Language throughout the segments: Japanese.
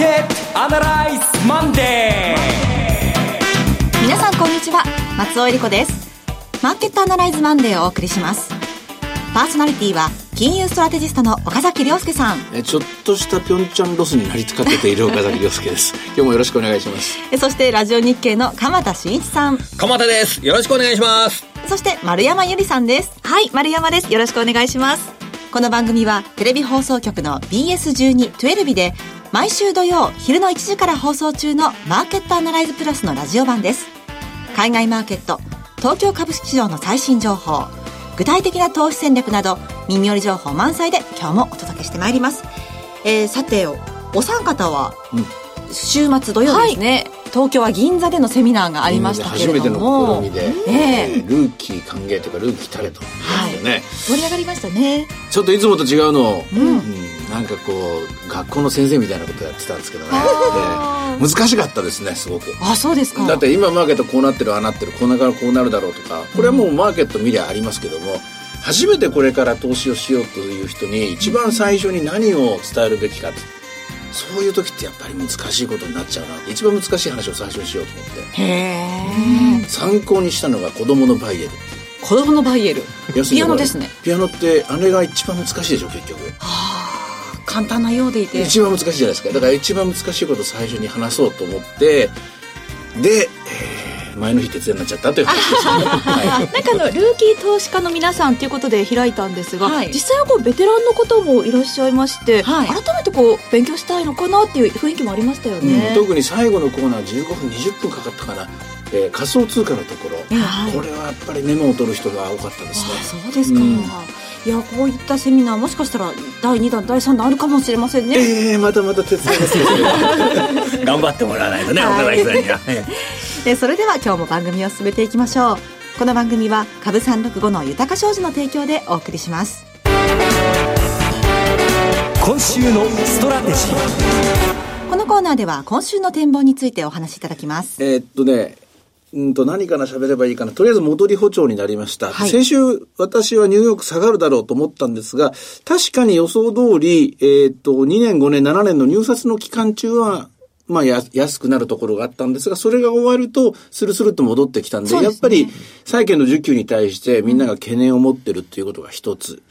ケットアナライズマンデー皆さんこんにちは。松尾恵理子です。マーケットアナライズマンデーをお送りします。パーソナリティは金融ストラテジストの岡崎良介さん。えちょっとしたピョンチャンロスになりつかっている岡崎良介です。今日もよろしくお願いします。えそしてラジオ日経の鎌田伸一さん。鎌田です。よろしくお願いします。そして丸山ゆりさんです。はい丸山です。よろしくお願いします。この番組はテレビ放送局の BS12-12 で毎週土曜昼の1時から放送中のマーケットアナライズプラスのラジオ版です。海外マーケット東京株式市場の最新情報具体的な投資戦略など耳寄り情報満載で今日もお届けしてまいります、えー、さてお三方は、週末土曜日ですね、東京は銀座でのセミナーがありましたけれども。初めての試みで、え。えルーキー歓迎というかルーキータレというやつでね、盛り上がりましたね。ちょっといつもと違うのを、うんなんかこう学校の先生みたいなことやってたんですけどね、難しかったですねすごく。あそうですか。だって今マーケットこうなってるああなってるこんなからこうなるだろうとかこれはもうマーケット見りゃありますけども初めてこれから投資をしようという人に一番最初に何を伝えるべきかそういう時ってやっぱり難しいことになっちゃうなって一番難しい話を最初にしようと思って。へえ参考にしたのが子供のバイエル。子供のバイエル。ピアノですね。ピアノってあれが一番難しいでしょ結局簡単なようでいて。一番難しいじゃないですか。だから一番難しいことを最初に話そうと思ってで、えー前の日徹夜になっちゃったという話です。ね、はいなんかあのルーキー投資家の皆さんということで開いたんですが、はい。実際はこうベテランの方もいらっしゃいまして、はい。改めてこう勉強したいのかなっていう雰囲気もありましたよね。うん特に最後のコーナー15分20分かかったかな、えー仮想通貨のところ、はい。これはやっぱりメモを取る人が多かったですね。あそうですか、うんいやこういったセミナーもしかしたら第2弾第3弾あるかもしれませんね、えー、またまた手伝います。頑張ってもらわないとね、岡崎さんには。え それでは今日も番組を進めていきましょう。この番組は株365の豊か商事の提供でお送りします。今週のストラテジー。このコーナーでは今週の展望についてお話しいただきます。えーっとねうんと何から喋ればいいかな。とりあえず戻り歩調になりました。はい先週私はニューヨーク下がるだろうと思ったんですが、確かに予想通り、えーっと、2年、5年、7年の入札の期間中は、まあや、安くなるところがあったんですが、それが終わると、スルスルっと戻ってきたんで、ですねやっぱり、債券の需給に対してみんなが懸念を持ってるっていうことが一つ。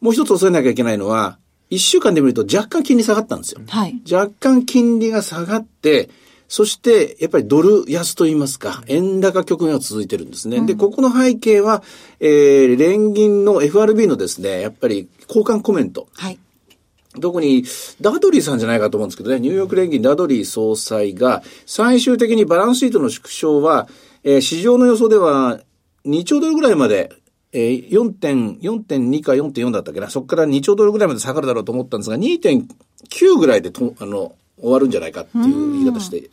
もう一つ押さえなきゃいけないのは、一週間で見ると若干金利下がったんですよ。はい若干金利が下がって、そして、やっぱりドル安と言いますか、円高局面が続いてるんですね。で、ここの背景は、えー、連銀の FRB のですね、やっぱり交換コメント。はい特にダドリーさんじゃないかと思うんですけどね、ニューヨーク連銀ダドリー総裁が、最終的にバランスシートの縮小は、えー市場の予想では2兆ドルぐらいまで、えー、4.、4.2か4.4だったっけな、そこから2兆ドルぐらいまで下がるだろうと思ったんですが、2.9ぐらいでと、あの、終わるんじゃないかっていう言い方して、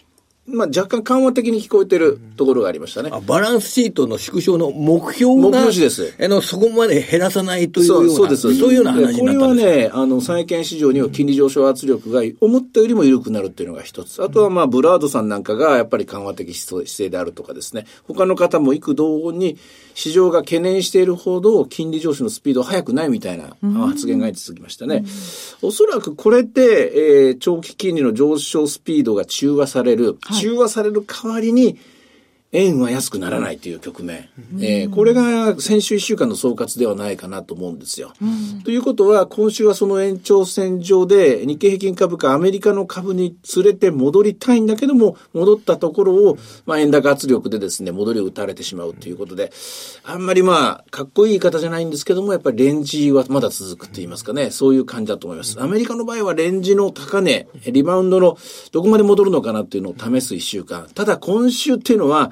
まあ若干緩和的に聞こえてるところがありましたね。あバランスシートの縮小の目標が、目標値ですあの、そこまで減らさないというよそううな、そうです。そういうような話になったんこですれはね、あの、債券市場には金利上昇圧力が思ったよりも緩くなるっていうのが一つ。あとはまあ、ブラードさんなんかがやっぱり緩和的姿勢であるとかですね。他の方も幾度に市場が懸念しているほど金利上昇のスピードは速くないみたいな発言が続きましたね。おそらくこれで、えー長期金利の上昇スピードが中和される。中和される代わりに、円は安くならないという局面。えーこれが先週1週間の総括ではないかなと思うんですよ。ということは、今週はその延長線上で日経平均株価アメリカの株に連れて戻りたいんだけども、戻ったところを、まあ円高圧力でですね、戻りを打たれてしまうということで、あんまりまあ、かっこいい言い方じゃないんですけども、やっぱりレンジはまだ続くと言いますかね、そういう感じだと思います。アメリカの場合はレンジの高値、リバウンドのどこまで戻るのかなっていうのを試す一週間。ただ今週っていうのは、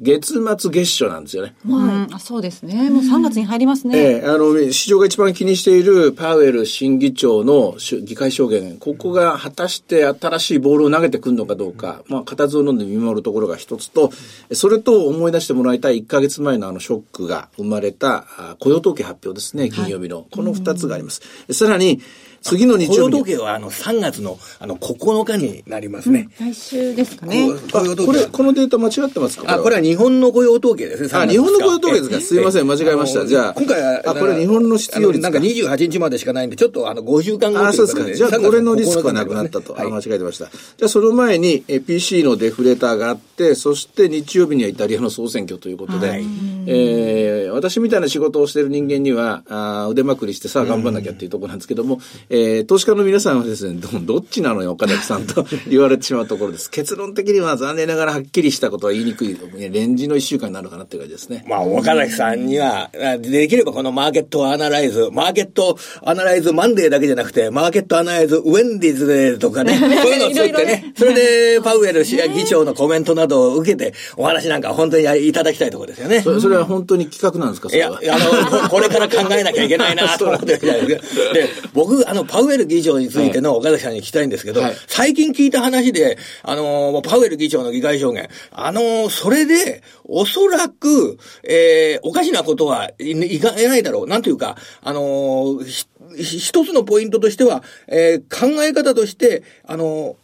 月末月初なんですよね。うん。あそうですね。もう3月に入りますね、ええあの、市場が一番気にしているパウエル新議長のし議会証言、ここが果たして新しいボールを投げてくるのかどうか、まあ、固唾を飲んで見守るところが一つと、それと思い出してもらいたい1ヶ月前のあのショックが生まれたあ雇用統計発表ですね、金曜日の。この2つがあります。さらに、次の日雇用曜日に。統計はあの3月のあの9日になりますね。来週ですかね。こ雇用統計は。これ、このデータ間違ってますか？あ、これは日本の雇用統計ですね。あ3月日本の雇用統計ですか。えすいません。間違えました。じゃあ今回は、あこれ日本の失業率なんか28日までしかないんで、ちょっとあの、5週間後あ、そうですか。じゃあ、3これのリスクはなくなったと。間違えてました。じゃあ、その前に、え PC のデフレーターがあって、そして日曜日にはイタリアの総選挙ということで、はい。えー私みたいな仕事をしている人間には、あー腕まくりしてさあ頑張んなきゃっていうところなんですけども、えー投資家の皆さんはですね、ど、どっちなのよ、岡崎さんと 言われてしまうところです。結論的には残念ながらはっきりしたことは言いにくい、ねレンジの一週間になるかなっていう感じですね。まあ、岡崎さんには、あできればこのマーケットアナライズ、マーケットアナライズマンデーだけじゃなくて、マーケットアナライズウェンディーズデーとかね、そういうのを作ってね、それでパウエル氏や議長のコメントなどを受けて、お話なんか本当にやいただきたいところですよね。それそれは本当に企画なんですか、そいや。あの、ここれから考えなきゃいけないな と思ってるじゃないですか。で、僕、あの、パウエル議長についての岡崎さんに聞きたいんですけど、はい最近聞いた話で、あの、パウエル議長の議会証言、あの、それで、おそらく、えーおかしなことはいいかないだろう。なんというか、あの、ー一つのポイントとしては、えー考え方として、あの、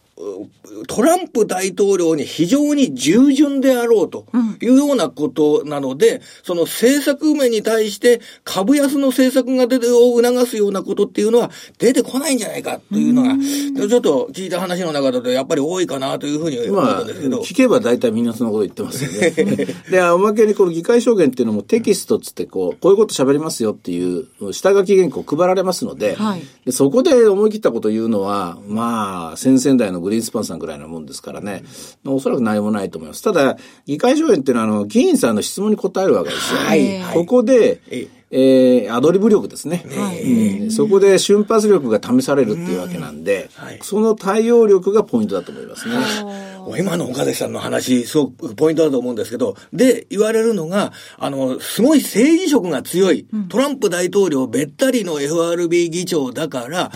トランプ大統領に非常に従順であろうというようなことなので、その政策面に対して株安の政策が出てを促すようなことっていうのは出てこないんじゃないかというのが、ちょっと聞いた話の中だとやっぱり多いかなというふうに思んですけど。聞けば大体みんなそのこと言ってますよね。で、おまけにこの議会証言っていうのもテキストっつってこう、こういうこと喋りますよっていう下書き原稿配られますので、はいでそこで思い切ったことを言うのは、まあ、先々代のグリーンスパンさんぐらいなもんですからね、おそらく何もないと思います。ただ、議会証言っていうのは、あの、議員さんの質問に答えるわけですよ。はいはい。ここで、ええ。ーアドリブ力ですね、うん。そこで瞬発力が試されるっていうわけなんで、はい。その対応力がポイントだと思いますね。今の岡崎さんの話、すごくポイントだと思うんですけど、で、言われるのが、あの、すごい政治色が強い、トランプ大統領べったりの FRB 議長だから、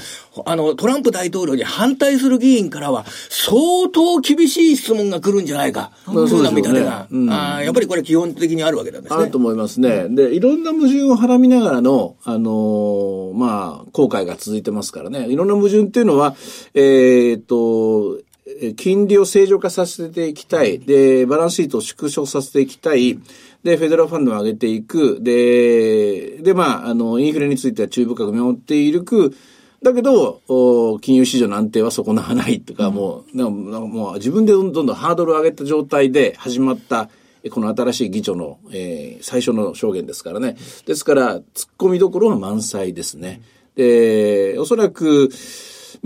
あの、トランプ大統領に反対する議員からは、相当厳しい質問が来るんじゃないか。うんそうな見立てが。そうんあーやっぱりこれ基本的にあるわけなんですねあると。思いますね。で、いろんな矛盾をはらみながらの、あのーまあ、後悔が続いてますからね。いろんな矛盾っていうのは、えーっと、え金利を正常化させていきたい。で、バランスシートを縮小させていきたい。で、フェデラルファンドを上げていく。で、で、まあ、あの、インフレについては注意深く見守っていく。だけど、お金融市場の安定は損なわないとか、もう、なんかなんかもう自分でどんどんハードルを上げた状態で始まった、えこの新しい議長の、えー最初の証言ですからね。ですから、突っ込みどころは満載ですね。で、おそらく、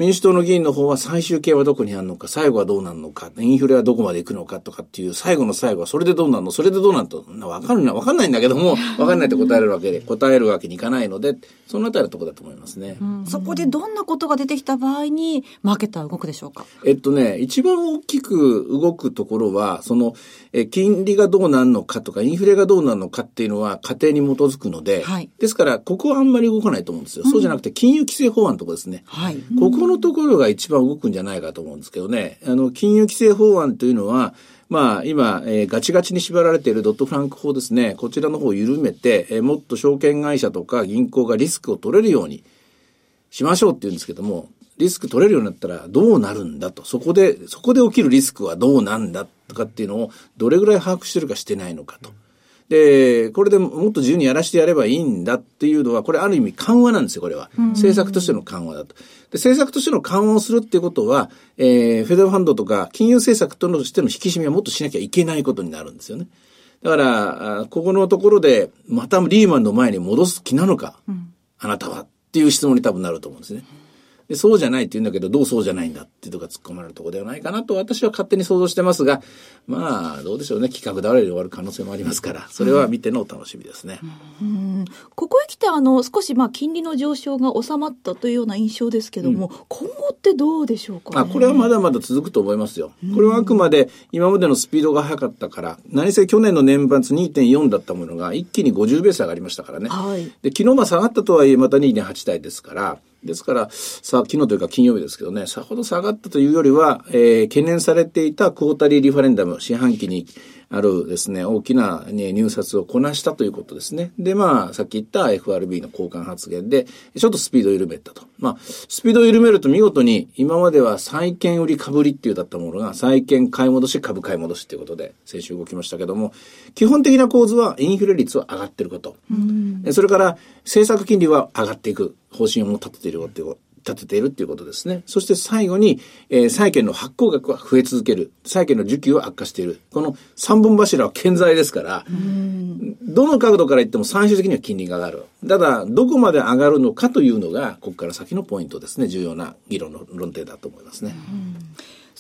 民主党の議員の方は最終形はどこにあるのか、最後はどうなるのか、インフレはどこまで行くのかとかっていう、最後の最後はそれでどうなるのそれでどうなるのわかんない、わかんないんだけども、わかんないって答えるわけで、答えるわけにいかないので、そのあたりのところだと思いますね。そこでどんなことが出てきた場合に、マーケットは動くでしょうか？えっとね、一番大きく動くところは、その、え、金利がどうなるのかとか、インフレがどうなるのかっていうのは、過程に基づくので、はいですから、ここはあんまり動かないと思うんですよ。そうじゃなくて、金融規制法案のところですね。はい。ここのところが一番動くんじゃないかと思うんですけどね。あの、金融規制法案というのは、まあ、今、えーガチガチに縛られているドットフランク法ですね。こちらの方を緩めて、えーもっと証券会社とか銀行がリスクを取れるようにしましょうって言うんですけども、リスク取れるようになったらどうなるんだと。そこで、そこで起きるリスクはどうなんだとかっていうのをどれぐらい把握してるかしてないのかと。で、これでもっと自由にやらせてやればいいんだっていうのは、これある意味緩和なんですよ、これは。政策としての緩和だと。で、政策としての緩和をするっていうことは、えー、フェデラルファンドとか金融政策としての引き締めはもっとしなきゃいけないことになるんですよね。だから、あここのところで、またリーマンの前に戻す気なのか、あなたはっていう質問に多分なると思うんですね。でそうじゃないって言うんだけど、どうそうじゃないんだっていうとこが突っ込まれるところではないかなと私は勝手に想像してますが、まあ、どうでしょうね。企画倒れで終わる可能性もありますから、それは見てのお楽しみですね。ここへ来て、あの、少し、まあ、金利の上昇が収まったというような印象ですけども、今後ってどうでしょうか、ね、あ、これはまだまだ続くと思いますよ。これはあくまで今までのスピードが速かったから、何せ去年の年末2.4だったものが一気に50ベース上がりましたからね。はいで、昨日まあ下がったとはいえまた2.8台ですから、ですから、さあ、昨日というか金曜日ですけどね、さほど下がったというよりは、えー懸念されていたクォータリーリファレンダム、四半期に、あるですね、大きな、ね、入札をこなしたということですね。で、まあ、さっき言った FRB の交換発言で、ちょっとスピードを緩めたと。まあ、スピードを緩めると見事に、今までは債券売り株りっていうだったものが、債券買い戻し、株買い戻しっていうことで、先週動きましたけども、基本的な構図はインフレ率は上がっていること。それから、政策金利は上がっていく方針をも立てているっていうこと。立てているっていうことですね。そして最後に、えー、債券の発行額は増え続ける。債券の需給は悪化している。この三本柱は健在ですから、どの角度から言っても最終的には金利が上がる。ただ、どこまで上がるのかというのが、ここから先のポイントですね。重要な議論の論点だと思いますね。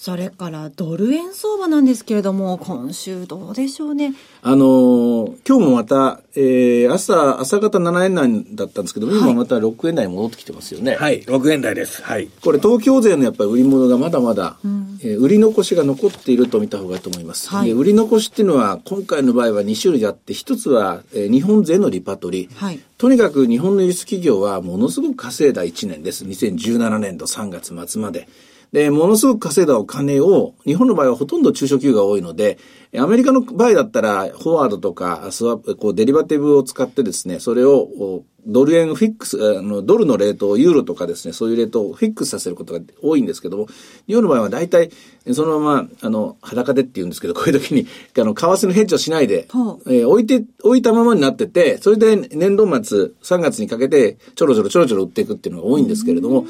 それからドル円相場なんですけれども、今週どうでしょうね？あのー、今日もまた、えー、朝、朝方7円台だったんですけども、はい、今また6円台に戻ってきてますよね。はい、6円台です。はい。これ東京税のやっぱり売り物がまだまだ、うん、えー、売り残しが残っていると見た方がいいと思います。はい、で売り残しっていうのは、今回の場合は2種類あって、一つは、えー、日本税のリパトリ。はい。とにかく日本の輸出企業はものすごく稼いだ1年です。2017年度3月末まで。で、ものすごく稼いだお金を、日本の場合はほとんど中小企業が多いので、アメリカの場合だったら、フォワードとか、スワップ、こう、デリバティブを使ってですね、それを、ドル円フィックス、あの、ドルのレートをユーロとかですね、そういうレートをフィックスさせることが多いんですけども、日本の場合は大体、そのまま、あの、裸でって言うんですけど、こういう時に、あの、為替のヘッジをしないで、えー、置いて、置いたままになってて、それで年度末、3月にかけて、ちょろちょろちょろちょろ売っていくっていうのが多いんですけれども、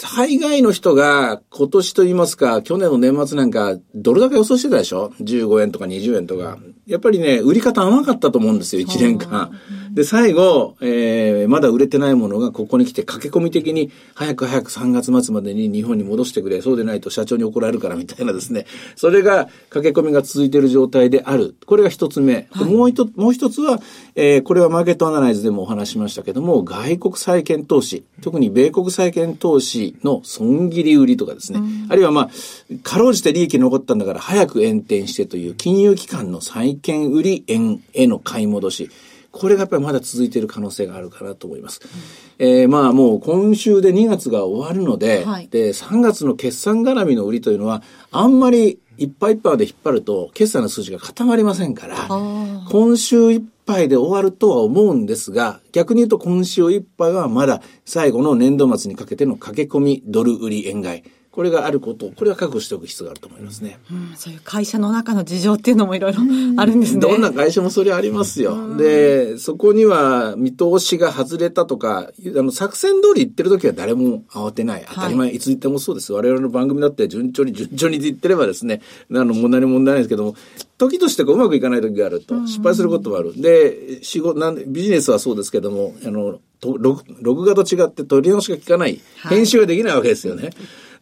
大概の人が今年と言いますか、去年の年末なんか、どれだけ予想してたでしょ ?15 円とか20円とか。やっぱりね、売り方甘かったと思うんですよ、1年間。で、最後、えー、まだ売れてないものがここに来て駆け込み的に、早く早く3月末までに日本に戻してくれ、そうでないと社長に怒られるからみたいなですね。それが駆け込みが続いている状態である。これが一つ目。はい、もう一つ、もう一つは、えー、これはマーケットアナライズでもお話しましたけども、外国債券投資、特に米国債券投資の損切り売りとかですね、うん、あるいはまあ、かろうじて利益残ったんだから早く延転してという金融機関の債券売り円への買い戻し。これがやっぱりまだ続いている可能性があるかなと思います。うん、えー、まあもう今週で2月が終わるので、はい、で、3月の決算絡みの売りというのは、あんまりいっぱいいっぱいで引っ張ると、決算の数字が固まりませんから、今週いっぱいで終わるとは思うんですが、逆に言うと今週いっぱいはまだ最後の年度末にかけての駆け込みドル売り円買い。これがあること、これは確保しておく必要があると思いますね。うん、そういう会社の中の事情っていうのもいろいろあるんですね。どんな会社もそれありますよ。で、そこには見通しが外れたとか、あの、作戦通り言ってる時は誰も慌てない。当たり前、はい、いつ言ってもそうです。我々の番組だって順調に順調に言ってればですね、あの、問題に問題ないですけども、時としてうまくいかない時があると、失敗することもある。で、仕事、なんビジネスはそうですけども、あの、録録画と違って取り直しが効かない、編集ができないわけですよね。はい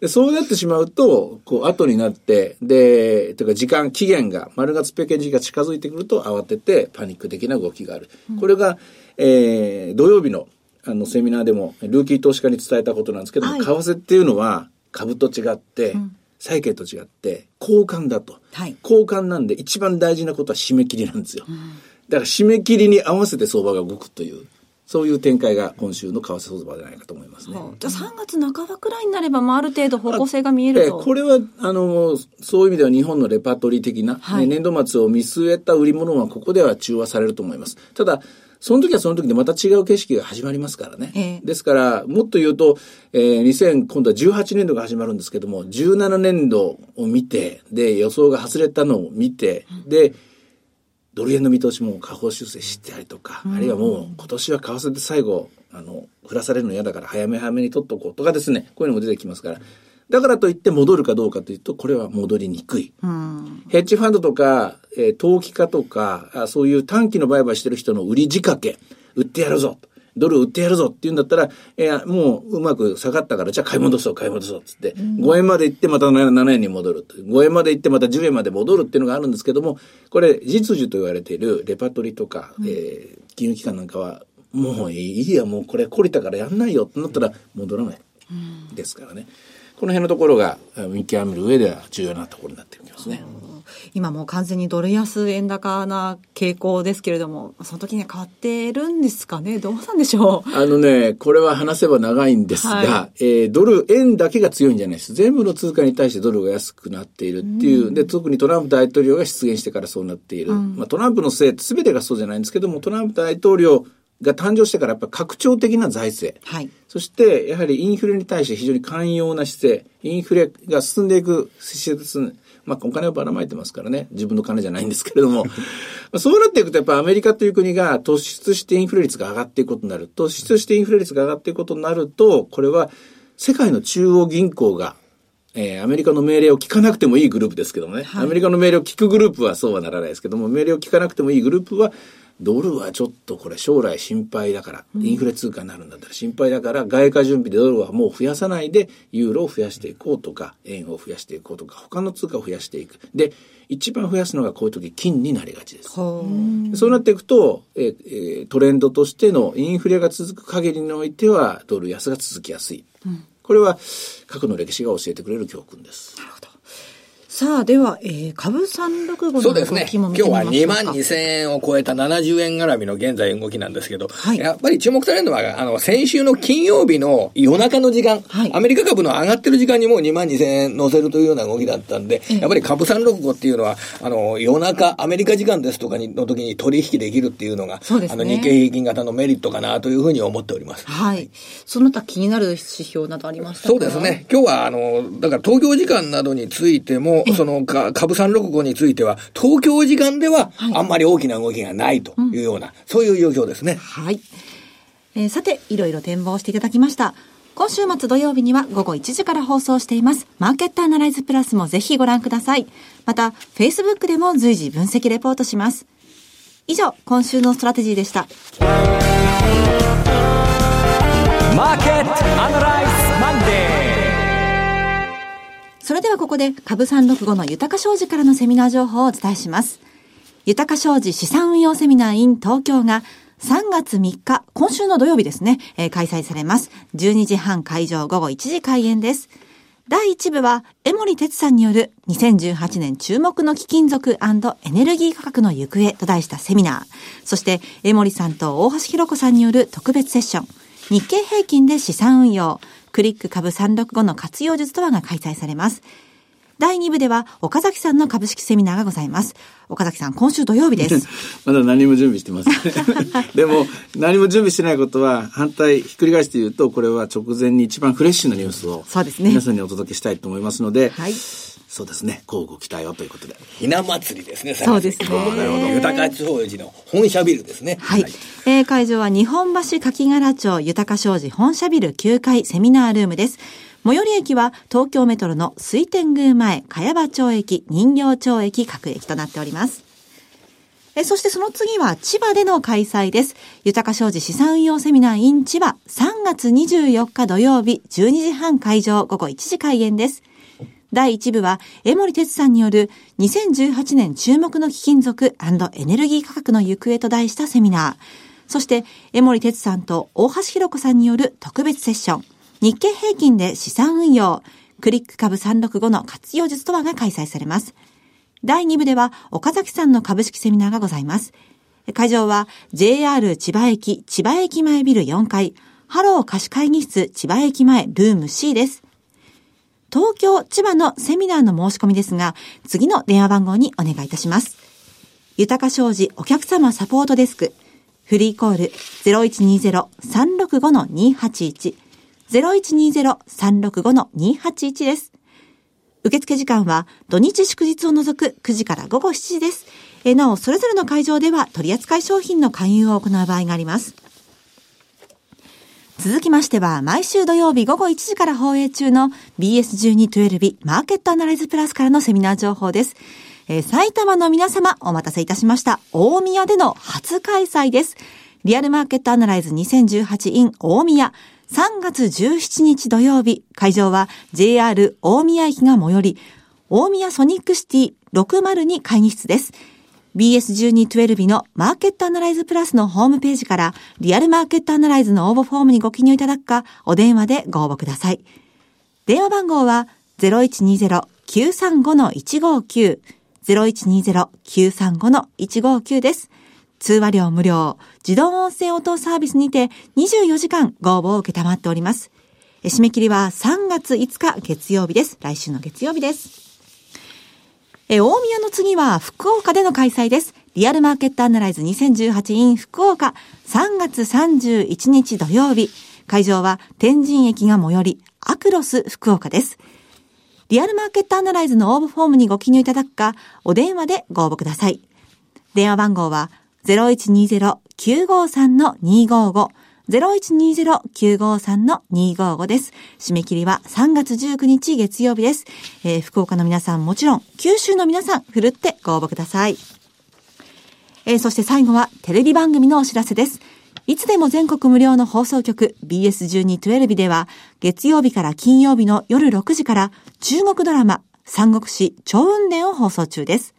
で、そうなってしまうと、こう、後になって、で、というか時間、期限が、丸月ペケ時が近づいてくると慌ててパニック的な動きがある。これが、えー、土曜日の、あの、セミナーでも、ルーキー投資家に伝えたことなんですけど、はい、為替っていうのは、株と違って、うん。債券と違って交換だと、はい、交換なんで一番大事なことは締め切りなんですよ、うん、だから締め切りに合わせて相場が動くというそういう展開が今週の為替相場じゃないかと思いますね。じゃあ3月半ばくらいになれば、まあ、ある程度方向性が見えると。これは、あの、そういう意味では日本のレパートリー的な、はい、年度末を見据えた売り物はここでは中和されると思います。ただ、その時はその時でまた違う景色が始まりますからね。えー、ですから、もっと言うと、えー、2000、今度は18年度が始まるんですけども、17年度を見て、で、予想が外れたのを見て、で、ドル円の見通しも下方修正してたりとか、あるいはもう今年は為替で最後、あの、降らされるの嫌だから早め早めに取っとこうとかですね、こういうのも出てきますから、だからといって戻るかどうかというと、これは戻りにくい。ヘッジファンドとか、えー、投機家とかあ、そういう短期の売買してる人の売り仕掛け、売ってやるぞ。ドル売ってやるぞって言うんだったら、いや、もううまく下がったから、じゃあ買い戻そう、買い戻そうっつって、うん、5円まで行ってまた7円に戻る。5円まで行ってまた10円まで戻るっていうのがあるんですけども、これ、実需と言われているレパトリとか、うん、えー、金融機関なんかは、もういいや、もうこれ懲りたからやんないよってなったら戻らない。ですからね。この辺のところが見極める上では重要なところになってきますね。今もう完全にドル安円高な傾向ですけれども、その時には変わってるんですかね？どうなんでしょう？あのね、これは話せば長いんですが、はえードル、円だけが強いんじゃないです。全部の通貨に対してドルが安くなっているっていう。で、特にトランプ大統領が出現してからそうなっている。まあ、トランプのせい、全てがそうじゃないんですけども、トランプ大統領が誕生してからやっぱ拡張的な財政。はい。そして、やはりインフレに対して非常に寛容な姿勢、インフレが進んでいく施設、まあ、お金をばらまいてますからね、自分の金じゃないんですけれども、まあそうなっていくと、やっぱアメリカという国が突出してインフレ率が上がっていくことになる。突出してインフレ率が上がっていくことになると、これは世界の中央銀行が、えーアメリカの命令を聞かなくてもいいグループですけどもね、アメリカの命令を聞くグループはそうはならないですけども、命令を聞かなくてもいいグループは、ドルはちょっとこれ将来心配だから、インフレ通貨になるんだったら心配だから、外貨準備でドルはもう増やさないで、ユーロを増やしていこうとか、円を増やしていこうとか、他の通貨を増やしていく。で、一番増やすのがこういう時金になりがちです。そうなっていくと、えーえートレンドとしてのインフレが続く限りにおいては、ドル安が続きやすい。これは過去の歴史が教えてくれる教訓です。さあ、では、えー、株365のそうですね。動きも今日は見てみましょ2うか。万2000円を超えた70円絡みの現在動きなんですけど、はいやっぱり注目されるのは、あの、先週の金曜日の夜中の時間、はいアメリカ株の上がってる時間にもう2万2000円乗せるというような動きだったんで、やっぱり株365っていうのは、あの、夜中、アメリカ時間ですとかにの時に取引できるっていうのが、そうですねあの、日経平均型のメリットかなというふうに思っております。はい。その他気になる指標などありましたか？そうです。ね。今日は、あの、だから東京時間などについても、そのか株365については、東京時間ではあんまり大きな動きがないというような、そういう状況ですね。はい。えーさて、いろいろ展望していただきました。今週末土曜日には午後1時から放送しています。マーケットアナライズプラスもぜひご覧ください。また、Facebook でも随時分析レポートします。以上、今週のストラテジーでした。はここで株365の豊か商事からのセミナー情報をお伝えします。豊か商事資産運用セミナー in 東京が3月3日、今週の土曜日ですね、えー開催されます。12時半会場午後1時開演です。第1部は、江森哲さんによる2018年注目の貴金属エネルギー価格の行方と題したセミナー。そして、江森さんと大橋弘子さんによる特別セッション。日経平均で資産運用。クリック株365の活用術とはが開催されます。第2部では、岡崎さんの株式セミナーがございます。岡崎さん、今週土曜日です。まだ何も準備してません。でも、何も準備してないことは、反対、ひっくり返して言うと、これは直前に一番フレッシュなニュースを、そうですね皆さんにお届けしたいと思いますので、はいそうですね、交互期待をということで。ひな祭りですね、そうですねなるほど。豊か地方寺の本社ビルですね。はい。えー会場は日本橋柿柄町豊か商事本社ビル9階セミナールームです。最寄り駅は東京メトロの水天宮前、茅場町駅、人形町駅各駅となっております。えそしてその次は千葉での開催です。豊か商事資産運用セミナー in 千葉3月24日土曜日12時半会場午後1時開演です。第1部は、江森哲さんによる2018年注目の貴金属エネルギー価格の行方と題したセミナー。そして、江守哲さんと大橋ひろこさんによる特別セッション。日経平均で資産運用。クリック株365の活用術とはが開催されます。第2部では、岡崎さんの株式セミナーがございます。会場は JR 千葉駅千葉駅前ビル4階、ハロー貸し会議室千葉駅前ルーム C です。東京、千葉のセミナーの申し込みですが、次の電話番号にお願いいたします。豊か商事お客様サポートデスク。フリーコール0120-365-281。0120-365-281です。受付時間は土日祝日を除く9時から午後7時です。えなお、それぞれの会場では取扱い商品の勧誘を行う場合があります。続きましては、毎週土曜日午後1時から放映中の BS1212 マーケットアナライズプラスからのセミナー情報です。えー埼玉の皆様、お待たせいたしました。大宮での初開催です。リアルマーケットアナライズ 2018in 大宮。3月17日土曜日、会場は JR 大宮駅が最寄り、大宮ソニックシティ602会議室です。BS1212 のマーケットアナライズプラスのホームページからリアルマーケットアナライズの応募フォームにご記入いただくか、お電話でご応募ください。電話番号は0120-935-159 0120-935-159です。通話料無料、自動音声応答サービスにて24時間ご応募を受けたまっております。締め切りは3月5日月曜日です。来週の月曜日です。え、大宮の次は福岡での開催です。リアルマーケットアナライズ 2018in 福岡3月31日土曜日。会場は天神駅が最寄り、アクロス福岡です。リアルマーケットアナライズの応募フォームにご記入いただくか、お電話でご応募ください。電話番号は0120 0120-953-255 0120-953-255です。締め切りは3月19日月曜日です。えー福岡の皆さんもちろん、九州の皆さん、ふるってご応募ください。えーそして最後はテレビ番組のお知らせです。いつでも全国無料の放送局 BS1212 では月曜日から金曜日の夜6時から中国ドラマ三国志超雲伝を放送中です。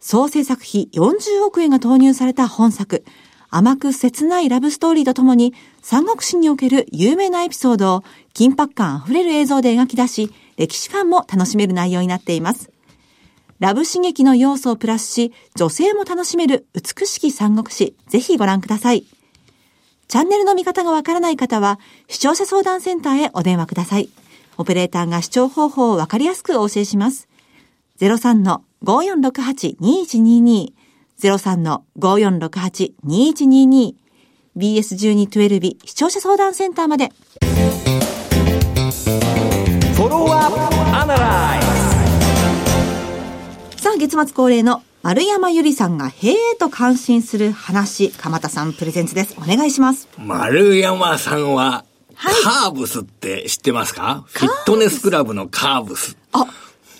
総制作費40億円が投入された本作、甘く切ないラブストーリーとともに、三国志における有名なエピソードを緊迫感あふれる映像で描き出し、歴史ファンも楽しめる内容になっています。ラブ刺激の要素をプラスし、女性も楽しめる美しき三国志、ぜひご覧ください。チャンネルの見方がわからない方は、視聴者相談センターへお電話ください。オペレーターが視聴方法をわかりやすくお教えします。03の03-5468-2122 03-5468-2122 BS1212 視聴者相談センターまで。フォローアップアナライさあ、月末恒例の丸山ゆりさんがへえと感心する話、鎌田さんプレゼンツです。お願いします。丸山さんは、カーブスって知ってますか？フィットネスクラブのカーブス。あ、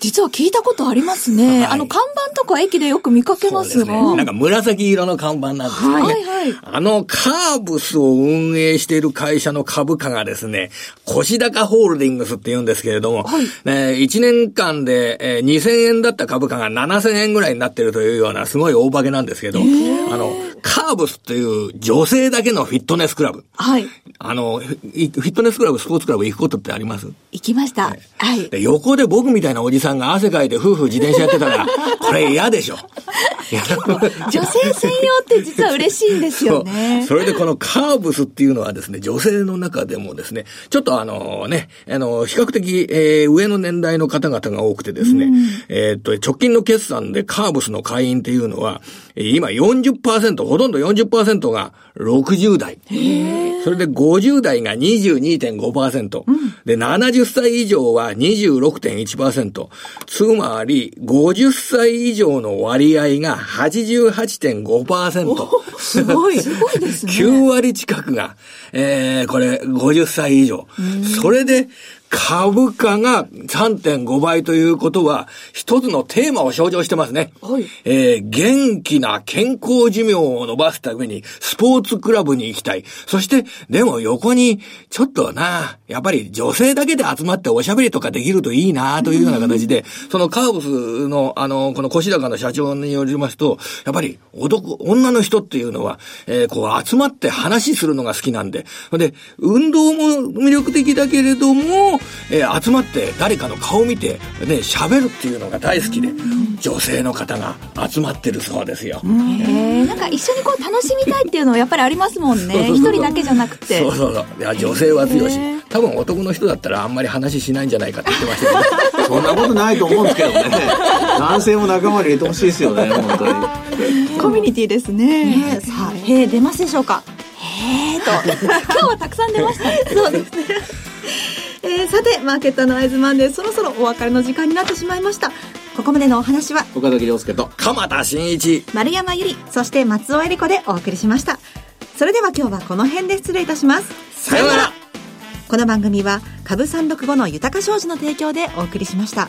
実は聞いたことありますね。はいあの、看板とか駅でよく見かけますが。ね。なんか紫色の看板なんですね。はいはいあのカーブスを運営している会社の株価がですね、腰高ホールディングスって言うんですけれども、ね1年間で、えー2000円だった株価が7000円ぐらいになってるというようなすごい大化けなんですけど、あの、カーブスっていう女性だけのフィットネスクラブ。はい。あの、フィフィットネスクラブ、スポーツクラブ行くことってあります？行きました。はい。で横で僕みたいなおじさんが汗かいて夫婦自転車やってたら、これ嫌でしょ。女性専用って実は嬉しいんですよね。それでこのカーブスっていうのはですね、女性の中でもですね、ちょっとあのね、あの、比較的、えー上の年代の方々が多くてですね、えーっと、直近の決算でカーブスの会員っていうのは、えー今40%、ほとんど40%が60代。それで50代が22.5%。で、70歳以上は26.1%。つまり、50歳以上の割合が88.5%。すごい。すごいですね。9割近くが、えー、これ、50歳以上。それで、株価が3.5倍ということは、一つのテーマを象徴してますね。はいえー元気な健康寿命を伸ばすために、スポーツクラブに行きたい。そして、でも横に、ちょっとな、やっぱり女性だけで集まっておしゃべりとかできるといいな、というような形で、そのカーブスの、あの、この腰高の社長によりますと、やっぱり男、女の人っていうのは、えーこう集まって話するのが好きなんで、で、運動も魅力的だけれども、えー集まって誰かの顔を見て、ね、喋るっていうのが大好きで、女性の方が集まってるそうですよ。えー、なんか一緒にこう楽しみたいっていうのはやっぱりありますもんね。一人だけじゃなくて。そうそうそう。いや、女性は強いし、多分男の人だったらあんまり話しないんじゃないかって言ってましたけど、そんなことないと思うんですけどね。男性も仲間に入れてほしいですよね、本当に。コミュニティですね。ねさあ、へえ、出ますでしょうかえーと、今日はたくさん出ました。そうですね。えーさて、マーケットアナライズマンデー、そろそろお別れの時間になってしまいました。ここまでのお話は、岡崎亮介と。鎌田新一。丸山ゆり、そして松尾恵理子でお送りしました。それでは今日はこの辺で失礼いたします。さようならこの番組は、株365の豊か商事の提供でお送りしました。